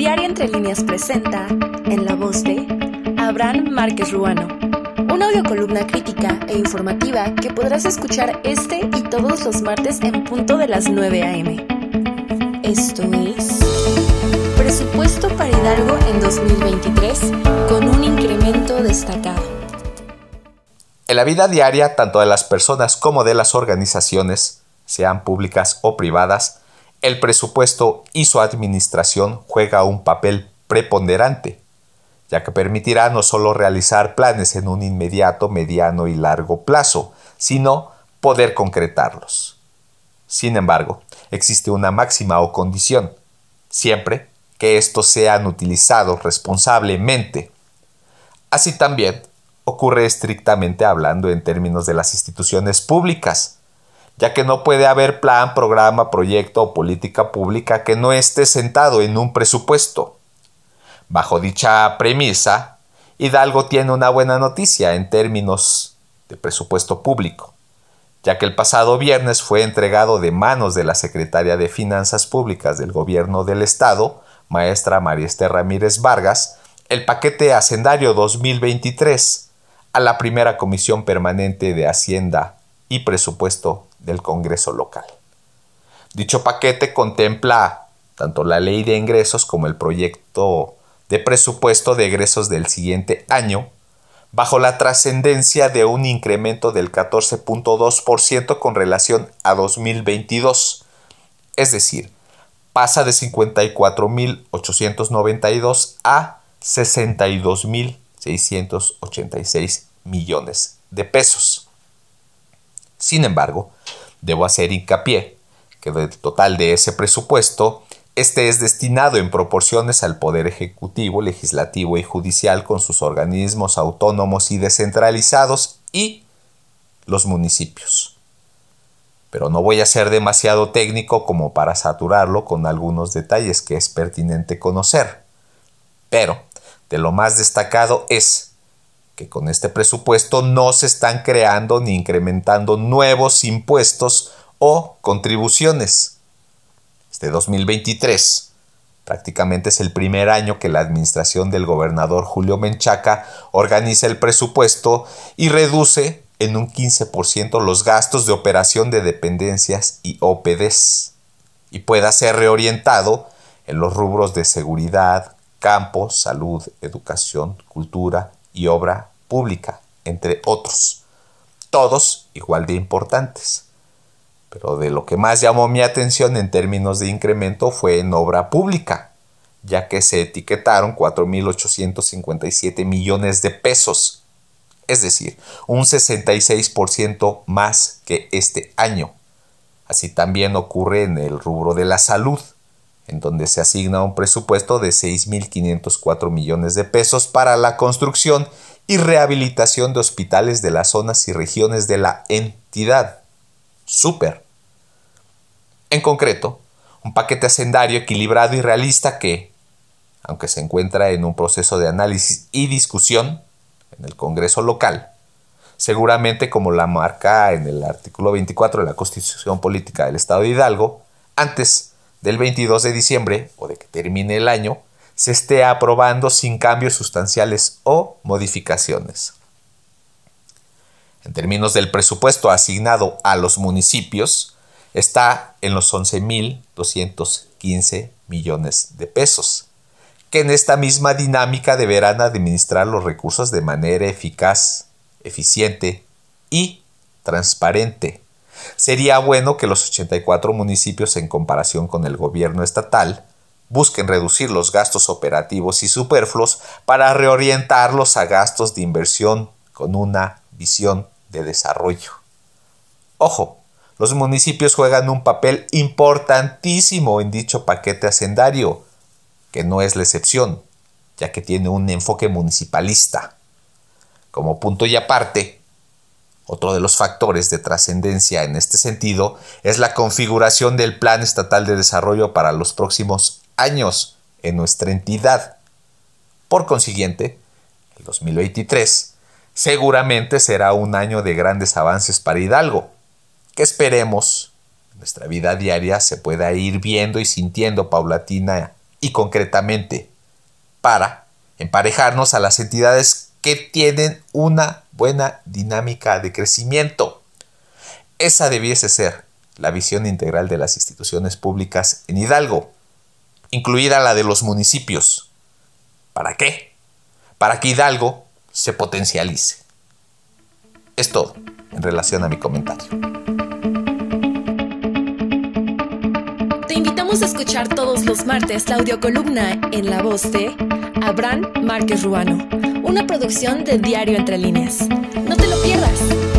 Diario Entre Líneas presenta, en la voz de Abraham Márquez Ruano, una audiocolumna crítica e informativa que podrás escuchar este y todos los martes en punto de las 9 a.m. Esto es Presupuesto para Hidalgo en 2023 con un incremento destacado. En la vida diaria, tanto de las personas como de las organizaciones, sean públicas o privadas, el presupuesto y su administración juega un papel preponderante, ya que permitirá no solo realizar planes en un inmediato, mediano y largo plazo, sino poder concretarlos. Sin embargo, existe una máxima o condición, siempre que estos sean utilizados responsablemente. Así también ocurre estrictamente hablando en términos de las instituciones públicas, ya que no puede haber plan, programa, proyecto o política pública que no esté sentado en un presupuesto. Bajo dicha premisa, Hidalgo tiene una buena noticia en términos de presupuesto público, ya que el pasado viernes fue entregado de manos de la secretaria de Finanzas Públicas del Gobierno del Estado, maestra María Esther Ramírez Vargas, el paquete Hacendario 2023 a la primera Comisión Permanente de Hacienda y Presupuesto del Congreso local. Dicho paquete contempla tanto la ley de ingresos como el proyecto de presupuesto de egresos del siguiente año, bajo la trascendencia de un incremento del 14.2% con relación a 2022, es decir, pasa de 54.892 a 62.686 millones de pesos. Sin embargo, debo hacer hincapié que del total de ese presupuesto, este es destinado en proporciones al Poder Ejecutivo, Legislativo y Judicial con sus organismos autónomos y descentralizados y los municipios. Pero no voy a ser demasiado técnico como para saturarlo con algunos detalles que es pertinente conocer. Pero de lo más destacado es que con este presupuesto no se están creando ni incrementando nuevos impuestos o contribuciones. Este 2023 prácticamente es el primer año que la administración del gobernador Julio Menchaca organiza el presupuesto y reduce en un 15% los gastos de operación de dependencias y OPDs y pueda ser reorientado en los rubros de seguridad, campo, salud, educación, cultura y obra pública, entre otros, todos igual de importantes. Pero de lo que más llamó mi atención en términos de incremento fue en obra pública, ya que se etiquetaron 4.857 millones de pesos, es decir, un 66% más que este año. Así también ocurre en el rubro de la salud, en donde se asigna un presupuesto de 6.504 millones de pesos para la construcción y rehabilitación de hospitales de las zonas y regiones de la entidad. Súper. En concreto, un paquete hacendario equilibrado y realista que, aunque se encuentra en un proceso de análisis y discusión en el Congreso local, seguramente como la marca en el artículo 24 de la Constitución Política del Estado de Hidalgo, antes del 22 de diciembre o de que termine el año, se esté aprobando sin cambios sustanciales o modificaciones. En términos del presupuesto asignado a los municipios, está en los 11.215 millones de pesos, que en esta misma dinámica deberán administrar los recursos de manera eficaz, eficiente y transparente. Sería bueno que los 84 municipios en comparación con el gobierno estatal busquen reducir los gastos operativos y superfluos para reorientarlos a gastos de inversión con una visión de desarrollo. Ojo, los municipios juegan un papel importantísimo en dicho paquete hacendario, que no es la excepción, ya que tiene un enfoque municipalista. Como punto y aparte, otro de los factores de trascendencia en este sentido es la configuración del Plan Estatal de Desarrollo para los próximos años en nuestra entidad. Por consiguiente, el 2023 seguramente será un año de grandes avances para Hidalgo, que esperemos nuestra vida diaria se pueda ir viendo y sintiendo paulatina y concretamente para emparejarnos a las entidades que tienen una buena dinámica de crecimiento. Esa debiese ser la visión integral de las instituciones públicas en Hidalgo, incluida la de los municipios. ¿Para qué? Para que Hidalgo se potencialice. Es todo en relación a mi comentario. Te invitamos a escuchar todos los martes la audiocolumna en la voz de Abraham Márquez Ruano, una producción de Diario Entre Líneas. No te lo pierdas.